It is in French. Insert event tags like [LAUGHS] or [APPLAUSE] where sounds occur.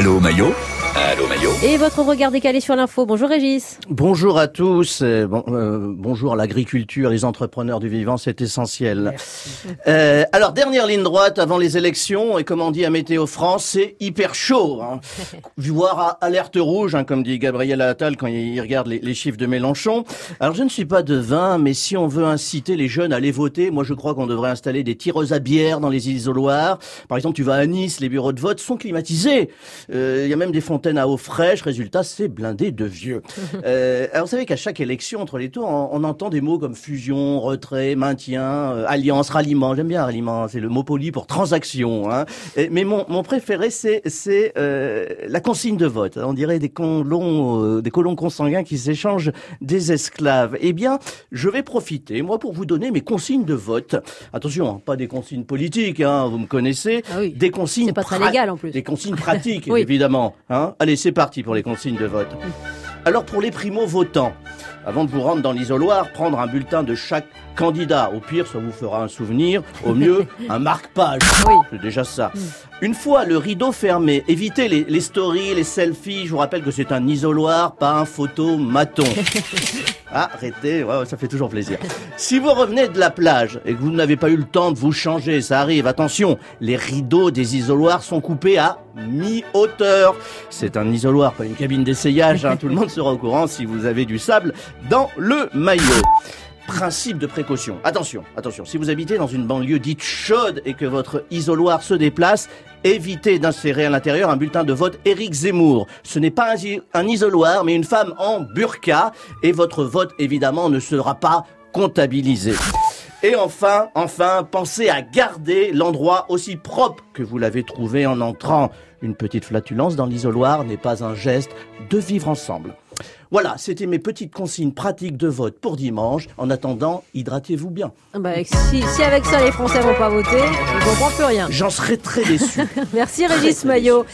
Allô Maillot Allô Maillot Et votre regard décalé sur l'info. Bonjour Régis. Bonjour à tous. euh, bon, euh, bonjour l'agriculture, les entrepreneurs du vivant, c'est essentiel. Euh, alors dernière ligne droite avant les élections et comme on dit à Météo France, c'est hyper chaud. Hein. [LAUGHS] Voir à alerte rouge, hein, comme dit Gabriel Attal quand il regarde les, les chiffres de Mélenchon. Alors je ne suis pas devin, mais si on veut inciter les jeunes à aller voter, moi je crois qu'on devrait installer des tireuses à bière dans les isoloirs. Par exemple, tu vas à Nice, les bureaux de vote sont climatisés. Euh, Il y a même des fontaines à eau fraîche. Résultat, c'est blindé de vieux. [LAUGHS] Euh, alors vous savez qu'à chaque élection entre les tours, on, on entend des mots comme fusion, retrait, maintien, euh, alliance, ralliement. J'aime bien ralliement, c'est le mot poli pour transaction. Hein. Et- mais mon, mon préféré, c'est euh, la consigne de vote. On dirait des colons, euh, des colons consanguins qui s'échangent des esclaves. Eh bien, je vais profiter, moi, pour vous donner mes consignes de vote. Attention, hein, pas des consignes politiques, hein, vous me connaissez. Ah oui. Des consignes C'est pas très légal, en plus. Des consignes pratiques, [LAUGHS] Oui. évidemment. Hein Allez, c'est parti pour les consignes de vote. Alors pour les primo-votants, avant de vous rendre dans l'isoloir, prendre un bulletin de chaque candidat. Au pire, ça vous fera un souvenir. Au mieux, [LAUGHS] un marque-page. Oui. C'est déjà ça. Une fois le rideau fermé, évitez les, les stories, les selfies. Je vous rappelle que c'est un isoloir, pas un photomaton. [LAUGHS] Ah, arrêtez, ouais, ça fait toujours plaisir. Si vous revenez de la plage et que vous n'avez pas eu le temps de vous changer, ça arrive, attention, les rideaux des isoloirs sont coupés à mi-hauteur. C'est un isoloir, pas une cabine d'essayage, hein. tout le monde sera au courant si vous avez du sable dans le maillot. Principe de précaution. Attention, attention, si vous habitez dans une banlieue dite chaude et que votre isoloir se déplace, évitez d'insérer à l'intérieur un bulletin de vote Éric Zemmour. Ce n'est pas un, isoloir, mais une femme en burqa, et votre vote, évidemment, ne sera pas comptabilisé. Et enfin, enfin, pensez à garder l'endroit aussi propre que vous l'avez trouvé en entrant. Une petite flatulence dans l'isoloir n'est pas un geste de vivre ensemble. Voilà, c'était mes petites consignes pratiques de vote pour dimanche. En attendant, hydratez-vous bien. Ah Bah, si, si avec ça les Français vont pas voter, je comprends plus rien. J'en serais très déçu. [LAUGHS] Merci Régis Maillot.